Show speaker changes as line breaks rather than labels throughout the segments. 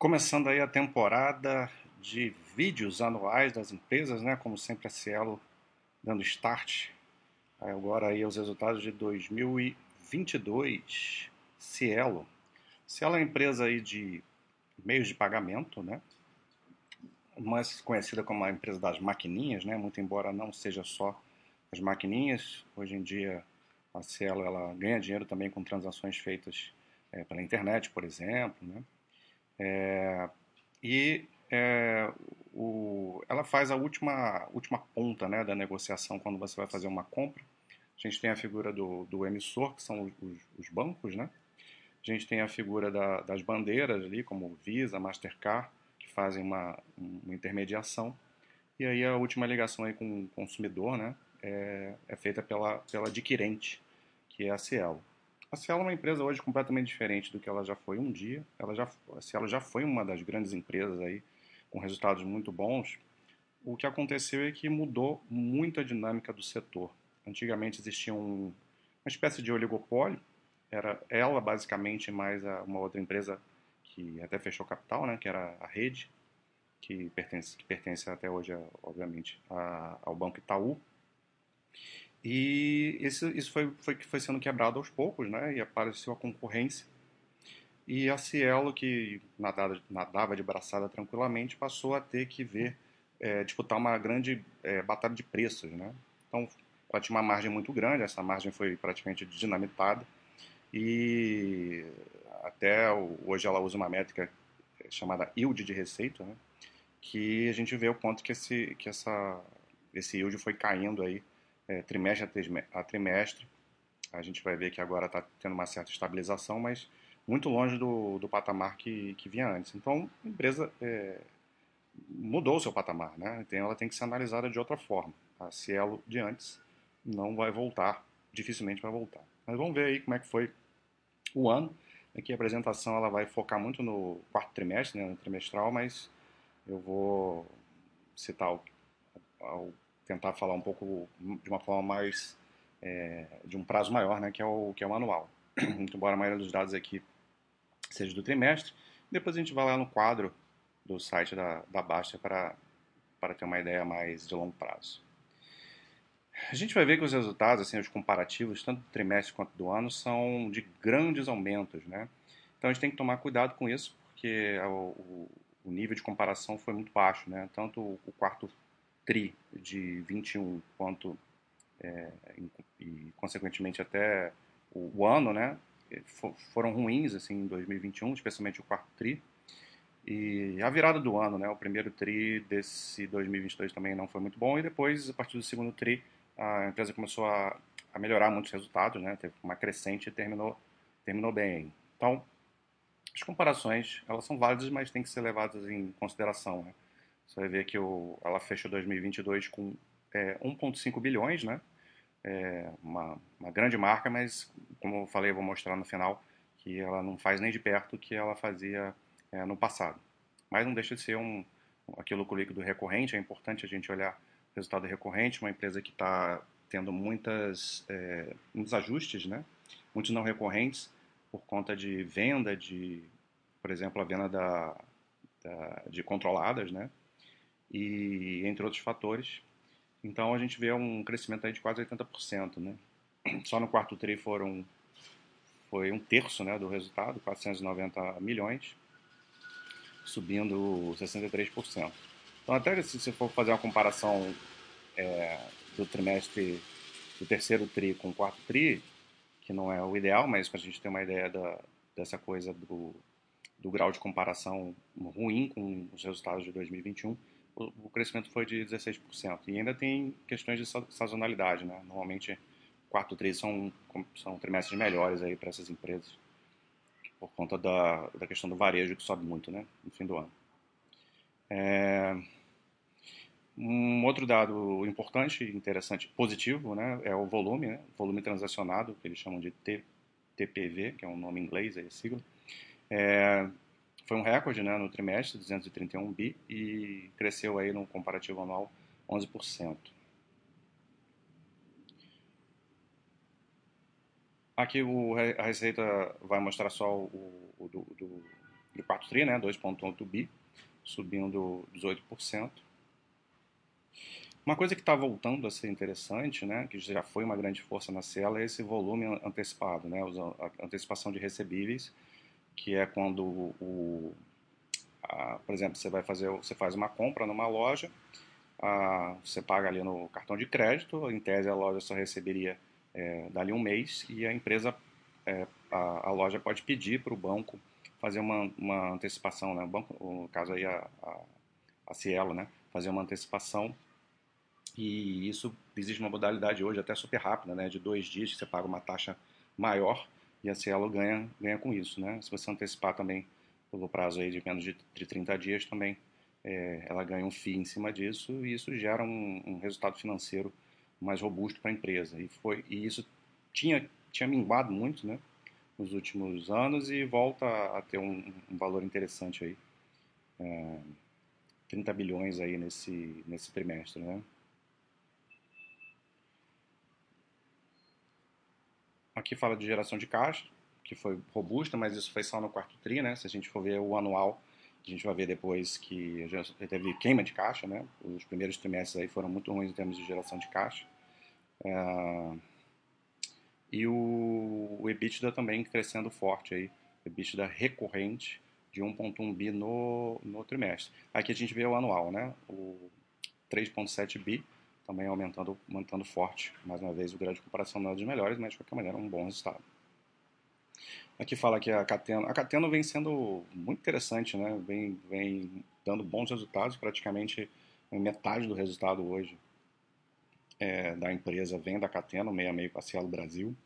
Começando aí a temporada de vídeos anuais das empresas, né? Como sempre a Cielo dando start. Agora aí os resultados de 2022. Cielo. Cielo é uma empresa aí de meios de pagamento, né? Mais conhecida como a empresa das maquininhas, né? Muito embora não seja só as maquininhas. Hoje em dia a Cielo ela ganha dinheiro também com transações feitas é, pela internet, por exemplo, né? É, e é, o, ela faz a última, última ponta né, da negociação quando você vai fazer uma compra. A gente tem a figura do, do emissor, que são os, os, bancos, né? A gente tem a figura da, das bandeiras ali, como Visa, Mastercard, que fazem uma, uma intermediação. E aí a última ligação aí com o consumidor, né? É, é feita pela, pela adquirente, que é a Cielo. A Cielo é uma empresa hoje completamente diferente do que ela já foi um dia. Ela já, a Cielo já foi uma das grandes empresas aí com resultados muito bons. O que aconteceu é que mudou muito a dinâmica do setor. Antigamente existia um, uma espécie de oligopólio. Era ela basicamente mais a, uma outra empresa que até fechou capital, né, que era a Rede, que pertence, que pertence até hoje, obviamente, a, ao Banco Itaú. E isso, isso foi, foi, foi sendo quebrado aos poucos, né? E apareceu a concorrência. E a Cielo, que nadava, nadava de braçada tranquilamente, passou a ter que ver, é, disputar uma grande é, batalha de preços, né? Então, ela tinha uma margem muito grande, essa margem foi praticamente dinamitada. E até hoje ela usa uma métrica chamada yield de receita, né? que a gente vê o quanto que esse, que essa, esse yield foi caindo aí é, trimestre a trimestre. A gente vai ver que agora está tendo uma certa estabilização, mas muito longe do, do patamar que, que vinha antes. Então, a empresa é, mudou o seu patamar, né? Então, ela tem que ser analisada de outra forma. A Cielo de antes não vai voltar, dificilmente vai voltar. Mas vamos ver aí como é que foi o ano. Aqui a apresentação ela vai focar muito no quarto trimestre, né, no trimestral, mas eu vou citar o, o tentar falar um pouco de uma forma mais é, de um prazo maior, né, que é o que é o anual. Embora a maioria dos dados aqui seja do trimestre, depois a gente vai lá no quadro do site da, da Basta para para ter uma ideia mais de longo prazo. A gente vai ver que os resultados, assim, os comparativos, tanto do trimestre quanto do ano, são de grandes aumentos, né? Então a gente tem que tomar cuidado com isso, porque o, o nível de comparação foi muito baixo, né? Tanto o quarto TRI de 21 quanto é, e, consequentemente até o, o ano, né, foram ruins assim em 2021, especialmente o quarto TRI. E a virada do ano, né, o primeiro TRI desse 2022 também não foi muito bom e depois, a partir do segundo TRI, a empresa começou a, a melhorar muitos resultados, né, teve uma crescente e terminou, terminou bem. Então, as comparações, elas são válidas, mas têm que ser levadas em consideração, né. Você vai ver que o, ela fechou 2022 com é, 1,5 bilhões, né? É uma, uma grande marca, mas como eu falei, eu vou mostrar no final que ela não faz nem de perto o que ela fazia é, no passado. Mas não deixa de ser um, aquilo líquido recorrente, é importante a gente olhar o resultado recorrente, uma empresa que está tendo muitas, é, muitos ajustes, né? muitos não recorrentes, por conta de venda de, por exemplo, a venda da, da de controladas, né? E entre outros fatores. Então a gente vê um crescimento aí de quase 80%, né? Só no quarto tri foram foi um terço, né, do resultado, 490 milhões, subindo 63%. Então até se você for fazer uma comparação é, do trimestre do terceiro tri com o quarto tri, que não é o ideal, mas para a gente ter uma ideia da, dessa coisa do, do grau de comparação ruim com os resultados de 2021, o, crescimento foi de 16%. E ainda tem questões de sazonalidade, né? Normalmente, quarto tri são, são trimestres melhores aí para essas empresas, por conta da, da questão do varejo que sobe muito, né? No fim do ano. É... Um outro dado importante, interessante, positivo, né, é o volume, né, volume transacionado, que eles chamam de T, TPV, que é um nome em inglês, é a sigla. É, foi um recorde né, no trimestre, 231 bi, e cresceu aí no comparativo anual 11%. Aqui o, a receita vai mostrar só o, o do, do, do quarto TRI, né, 2,8 bi, subindo 18%. Uma coisa que está voltando a ser interessante, né, que já foi uma grande força na Cielo, é esse volume antecipado, né, a antecipação de recebíveis, que é quando o, a, por exemplo, você vai fazer, você faz uma compra numa loja, a, você paga ali no cartão de crédito, em tese a loja só receberia é, dali um mês e a empresa, é, a, a, loja pode pedir para o banco fazer uma, uma antecipação, né, o banco, no caso aí a, a, Cielo, né, fazer uma antecipação e isso existe uma modalidade hoje até super rápida, né, de dois dias que você paga uma taxa maior e a Cielo ganha, ganha com isso, né? Se você antecipar também pelo prazo aí de menos de, de 30 dias também, é, ela ganha um FII em cima disso e isso gera um, um resultado financeiro mais robusto para a empresa. E, foi, e isso tinha, tinha minguado muito, né? Nos últimos anos e volta a ter um, um valor interessante aí. É, 30 bilhões aí nesse, nesse trimestre, né? Aqui fala de geração de caixa, que foi robusta, mas isso foi só no quarto tri, né? Se a gente for ver o anual, a gente vai ver depois que teve queima de caixa, né? Os primeiros trimestres aí foram muito ruins em termos de geração de caixa. É... E o, o EBITDA também crescendo forte aí, EBITDA recorrente de 1.1 bi no, no trimestre. Aqui a gente vê o anual, né? O 3.7 bi também aumentando, aumentando forte. Mais uma vez, o grau de comparação não é dos melhores, mas de qualquer maneira um bom resultado. Aqui fala que a Cateno, a Cateno vem sendo muito interessante, né? Vem, vem dando bons resultados, praticamente metade do resultado hoje é, da empresa vem da Cateno, meio a meio a Cielo Brasil.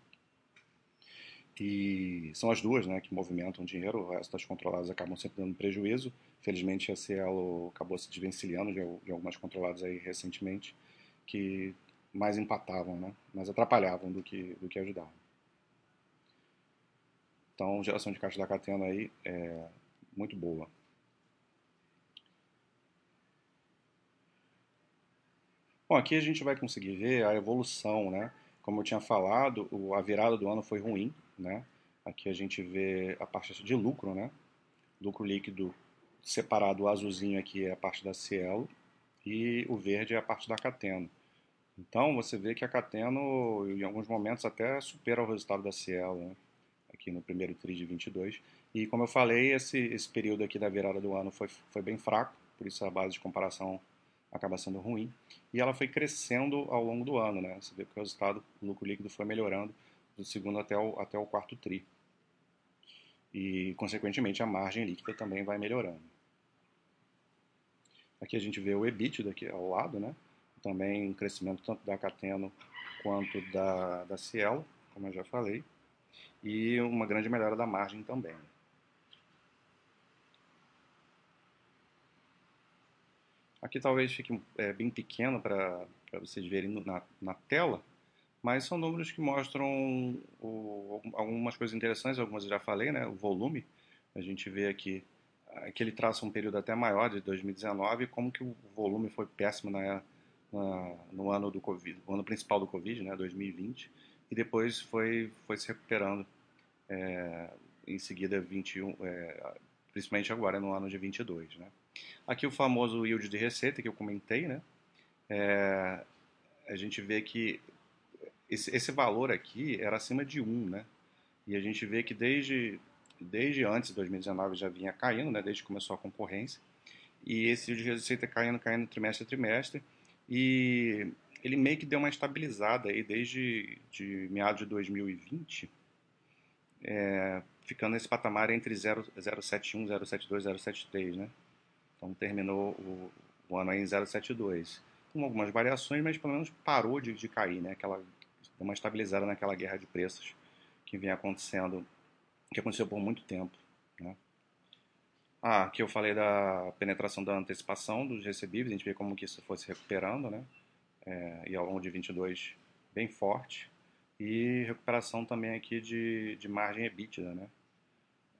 E são as duas né, que movimentam dinheiro, o resto das controladas acabam sempre dando prejuízo. Felizmente a Cielo acabou se desvencilhando de, de algumas controladas aí recentemente que mais empatavam, né? mais atrapalhavam do que, do que ajudavam. Então, geração de caixa da Catena aí é muito boa. Bom, aqui a gente vai conseguir ver a evolução, né? Como eu tinha falado, a virada do ano foi ruim, né? Aqui a gente vê a parte de lucro, né? Lucro líquido separado, o azulzinho aqui é a parte da Cielo e o verde é a parte da Cateno. Então você vê que a Cateno, em alguns momentos, até supera o resultado da Cielo, né? aqui no primeiro TRI de 22. E como eu falei, esse, esse período aqui da virada do ano foi, foi bem fraco, por isso a base de comparação acaba sendo ruim. E ela foi crescendo ao longo do ano, né? Você vê que o resultado, o lucro líquido foi melhorando do segundo até o, até o quarto TRI. E, consequentemente, a margem líquida também vai melhorando. Aqui a gente vê o EBITDA aqui ao lado, né? Também um crescimento tanto da Cateno quanto da, da Cielo, como eu já falei. E uma grande melhora da margem também. Aqui talvez fique é, bem pequeno para vocês verem na, na tela, mas são números que mostram o, algumas coisas interessantes, algumas eu já falei, né? O volume, a gente vê aqui que ele traça um período até maior de 2019, como que o volume foi péssimo na, na, no ano do Covid, no ano principal do Covid, né, 2020, e depois foi, foi se recuperando é, em seguida 21, é, principalmente agora no ano de 22, né. Aqui o famoso yield de receita que eu comentei, né, é, a gente vê que esse, esse valor aqui era acima de 1, né, e a gente vê que desde desde antes de 2019 já vinha caindo, né, desde que começou a concorrência. E esse de receita caindo, caindo trimestre a trimestre. E ele meio que deu uma estabilizada aí desde de meados de 2020, é, ficando nesse patamar entre 0,71, 0,72, 0,73, né? Então terminou o, o, ano aí em 0,72. Com algumas variações, mas pelo menos parou de, de cair, né? Aquela, deu uma estabilizada naquela guerra de preços que vinha acontecendo que aconteceu por muito tempo. Né? Ah, aqui eu falei da penetração da antecipação dos recebíveis, a gente vê como que isso foi se recuperando, né? É, e ao longo de 22 bem forte. E recuperação também aqui de, de margem EBITDA, né?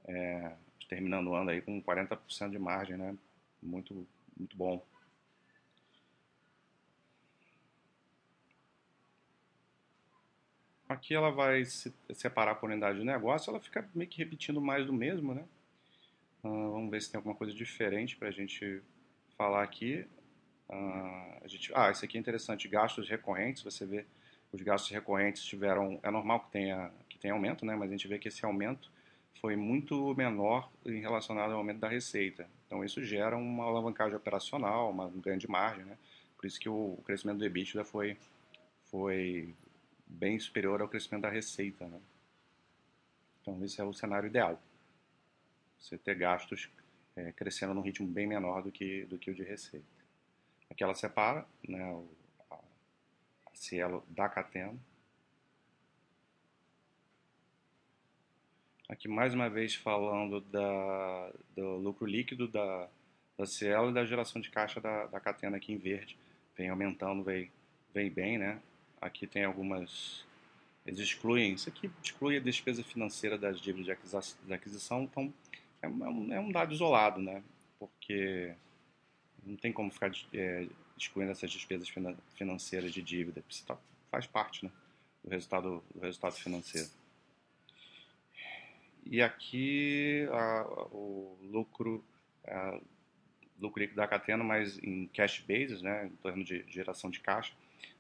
É, terminando o ano aí com 40% de margem, né? Muito, muito bom. Aqui ela vai se separar por unidade de negócio, ela fica meio que repetindo mais do mesmo, né? Uh, vamos ver se tem alguma coisa diferente para a gente falar aqui. Uh, a gente, ah, esse aqui é interessante, gastos recorrentes, você vê os gastos recorrentes tiveram, é normal que tenha, que tenha aumento, né, mas a gente vê que esse aumento foi muito menor em relacionado ao aumento da receita. Então isso gera uma alavancagem operacional, uma, um ganho de margem, né? Por isso que o, crescimento do EBITDA foi, foi bem superior ao crescimento da receita, né? Então esse é o cenário ideal. Você ter gastos é, crescendo num ritmo bem menor do que, do que o de receita. Aqui ela separa né, a, a Cielo da Catena. Aqui mais uma vez falando da, do lucro líquido da, da Cielo e da geração de caixa da, da Catena aqui em verde. Vem aumentando, vem, vem bem, né? Aqui tem algumas eles excluem, isso aqui exclui a despesa financeira das dívidas de aquisição, então é, um, é um dado isolado, né? Porque não tem como ficar é, excluindo essas despesas financeiras de dívida, tá, faz parte né, do, resultado, do resultado financeiro. E aqui a, o lucro, a, lucro líquido da Catena, mas em cash basis, né, em termos de geração de caixa,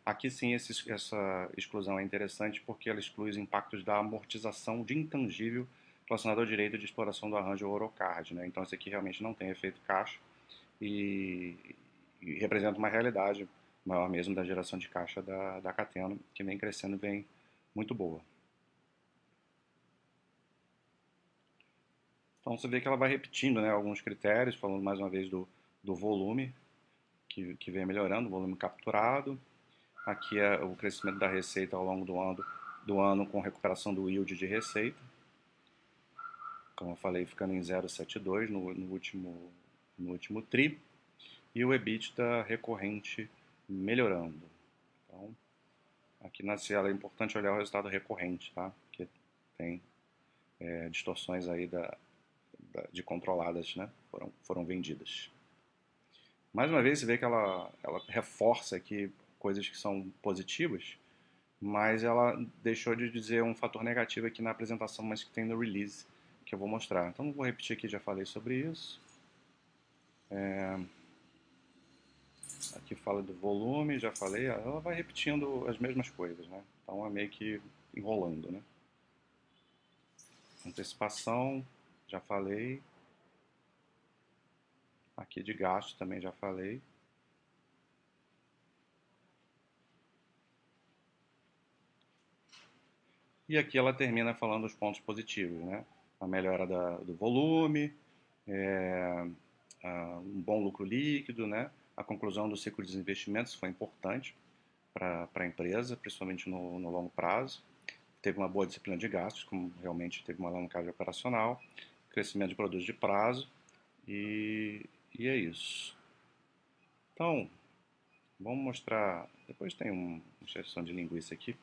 Aqui sim esse, essa exclusão é interessante porque ela exclui os impactos da amortização de intangível relacionado ao direito de exploração do arranjo Orocard. Né? Então esse aqui realmente não tem efeito caixa e, e, representa uma realidade maior mesmo da geração de caixa da, da Cateno, que vem crescendo vem muito boa. Então você vê que ela vai repetindo né, alguns critérios, falando mais uma vez do, do volume, que, que vem melhorando, volume capturado, Aqui é o crescimento da receita ao longo do ano, do ano com recuperação do yield de receita. Como eu falei, ficando em 0,72 no, no, último, no último TRI. E o EBITDA recorrente melhorando. Então, aqui na Cielo é importante olhar o resultado recorrente, tá? Porque tem é, distorções aí da, da, de controladas, né? Foram, foram vendidas. Mais uma vez, você vê que ela, ela reforça aqui coisas que são positivas, mas ela deixou de dizer um fator negativo aqui na apresentação, mas que tem no release, que eu vou mostrar. Então, vou repetir aqui, já falei sobre isso. É... Aqui fala do volume, já falei. Ela vai repetindo as mesmas coisas, né? Então, é meio que enrolando, né? Antecipação, já falei. Aqui de gasto também já falei. E aqui ela termina falando os pontos positivos, né? A melhora da, do volume, é, a, um bom lucro líquido, né? A conclusão do ciclo de investimentos foi importante para a empresa, principalmente no, no, longo prazo. Teve uma boa disciplina de gastos, como realmente teve uma alavancagem operacional, crescimento de produtos de prazo e, e é isso. Então, vamos mostrar. Depois tem um, uma inserção de linguiça aqui.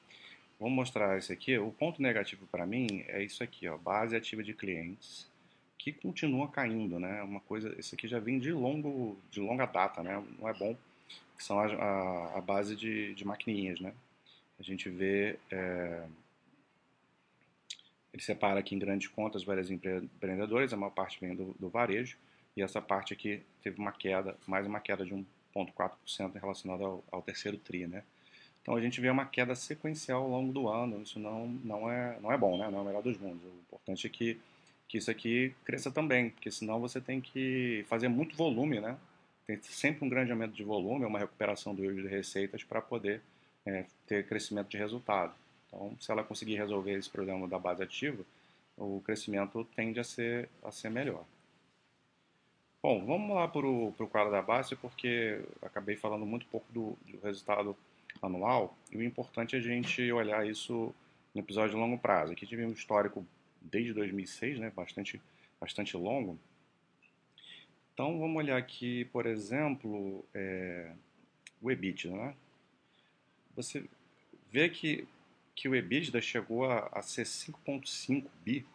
Vamos mostrar isso aqui. O ponto negativo para mim é isso aqui, ó, base ativa de clientes, que continua caindo, né? Uma coisa, isso aqui já vem de longo, de longa data, né? Não é bom. Que são a, a, a base de, de maquininhas, né? A gente vê, é, ele separa aqui em grandes contas várias empreendedoras, a maior parte vem do, do varejo, e essa parte aqui teve uma queda, mais uma queda de 1,4% relacionada ao, ao terceiro TRI, né? Então a gente vê uma queda sequencial ao longo do ano. Isso não, não, é, não é bom, né? não é o melhor dos mundos. O importante é que, que isso aqui cresça também, porque senão você tem que fazer muito volume, né? Tem sempre um grande aumento de volume, uma recuperação do de receitas para poder é, ter crescimento de resultado. Então, se ela conseguir resolver esse problema da base ativa, o crescimento tende a ser, a ser melhor. Bom, vamos lá para o quadro da base, porque acabei falando muito pouco do, do resultado anual, e o importante é a gente olhar isso no episódio de longo prazo. Aqui tivemos um histórico desde 2006, né, bastante, bastante longo. Então vamos olhar aqui, por exemplo, é, o EBITDA. Né? Você vê que, que o EBITDA chegou a, a ser 5,5 bi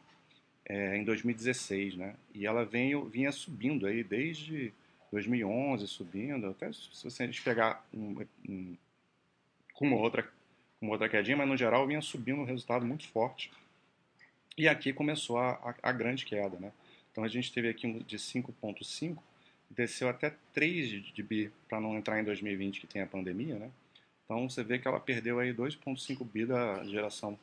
é, em 2016, né? e ela veio, vinha subindo aí desde 2011, subindo, até se você pegar um, um com outra, com outra quedinha, mas no geral vinha subindo um resultado muito forte. E aqui começou a, a, a grande queda, né? Então a gente teve aqui um de 5.5, desceu até 3 de bi para não entrar em 2020 que tem a pandemia, né? Então você vê que ela perdeu aí 2.5 bi da geração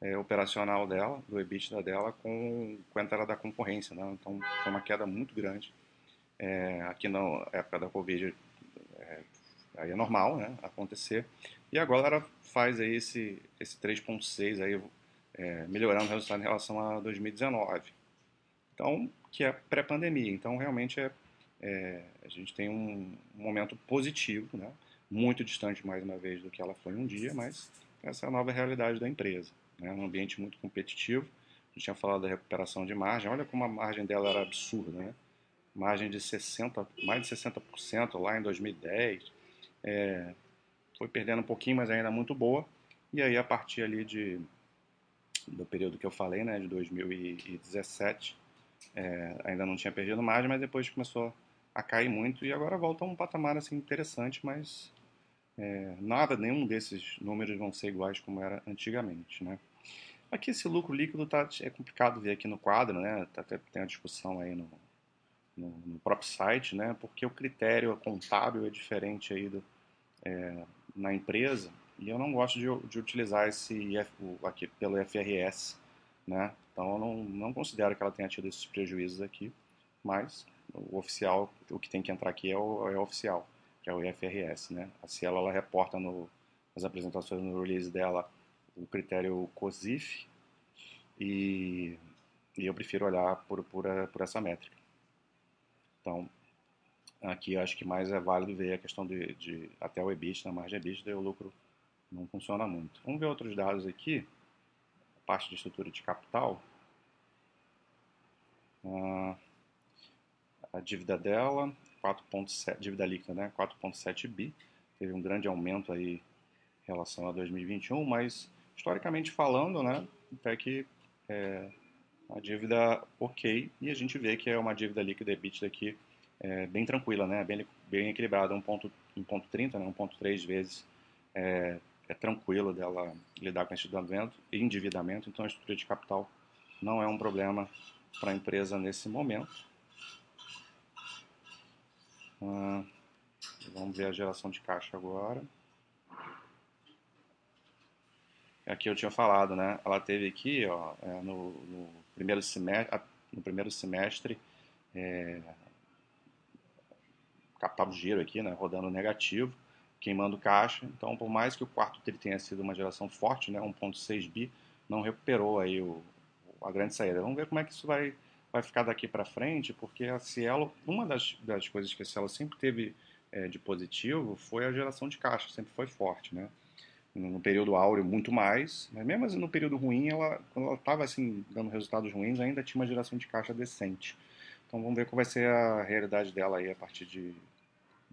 é, operacional dela, do EBITDA dela, com, com a entrada da concorrência, né? Então foi uma queda muito grande. É, aqui na época da Covid é, aí é normal, né? Acontecer. E agora ela faz aí esse, esse 3.6 aí, é, melhorando o resultado em relação a 2019. Então, que é pré-pandemia. Então, realmente é, é, a gente tem um, momento positivo, né? muito distante mais uma vez do que ela foi um dia, mas essa é a nova realidade da empresa. Né? Um ambiente muito competitivo. A gente tinha falado da recuperação de margem. Olha como a margem dela era absurda, né? Margem de 60, mais de 60% lá em 2010. É, foi perdendo um pouquinho, mas ainda muito boa. E aí, a partir ali de, do período que eu falei, né, de 2017, é, ainda não tinha perdido margem, mas depois começou a cair muito e agora volta a um patamar assim interessante, mas é, nada, nenhum desses números vão ser iguais como era antigamente, né? Aqui esse lucro líquido tá, é complicado ver aqui no quadro, né? Tá, tem uma discussão aí no, no, no, próprio site, né? Porque o critério contábil é diferente aí do, é, na empresa e eu não gosto de, de utilizar esse aqui pelo FRS, né? Então eu não, não considero que ela tenha tido esses prejuízos aqui, mas o oficial, o que tem que entrar aqui é o, é o oficial que é o IFRS, né? A Cielo ela reporta no, nas apresentações no release dela o critério COSIF e, e eu prefiro olhar por, por, por essa métrica. Então, aqui acho que mais é válido ver a questão de, de até o EBIT, na margem EBIT, daí o lucro não funciona muito. Vamos ver outros dados aqui, parte de estrutura de capital. Ah, a dívida dela, 4.7, dívida líquida, né, 4.7 bi, teve um grande aumento aí em relação a 2021, mas historicamente falando, né, até que é uma dívida ok, e a gente vê que é uma dívida líquida EBITDA aqui é, bem tranquila, né, bem, bem equilibrada, 1.30, né, 1.3 vezes é, é tranquilo dela lidar com esse endividamento, então a estrutura de capital não é um problema para a empresa nesse momento. Hum, vamos ver a geração de caixa agora. Aqui eu tinha falado, né? Ela teve aqui, ó, é, no, no, primeiro semestre, no primeiro semestre, é, capital de giro aqui, né? Rodando negativo, queimando caixa. Então, por mais que o quarto tri tenha sido uma geração forte, né? 1.6 bi, não recuperou aí o, a grande saída. Vamos ver como é que isso vai vai ficar daqui para frente, porque a Cielo, uma das, das coisas que a Cielo sempre teve é, de positivo foi a geração de caixa, sempre foi forte, né? No período áureo, muito mais, mas mesmo assim, no período ruim, ela, quando ela estava assim, dando resultados ruins, ainda tinha uma geração de caixa decente. Então vamos ver qual vai ser a realidade dela aí a partir de,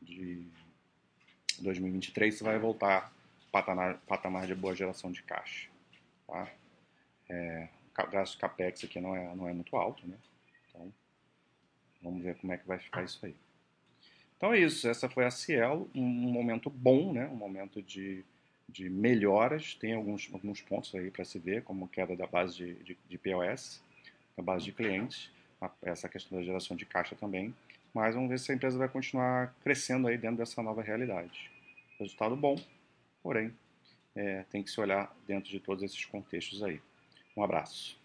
de 2023, se vai voltar patamar, patamar de boa geração de caixa. Tá? É, o gasto capex aqui não é, não é muito alto, né? Então, vamos ver como é que vai ficar isso aí. Então é isso, essa foi a Cielo, um momento bom, né? um momento de, de melhoras, tem alguns, alguns pontos aí para se ver, como queda da base de, de, de POS, da base de clientes, essa questão da geração de caixa também, mas vamos ver se a empresa vai continuar crescendo aí dentro dessa nova realidade. Resultado bom, porém, é, tem que se olhar dentro de todos esses contextos aí. Um abraço.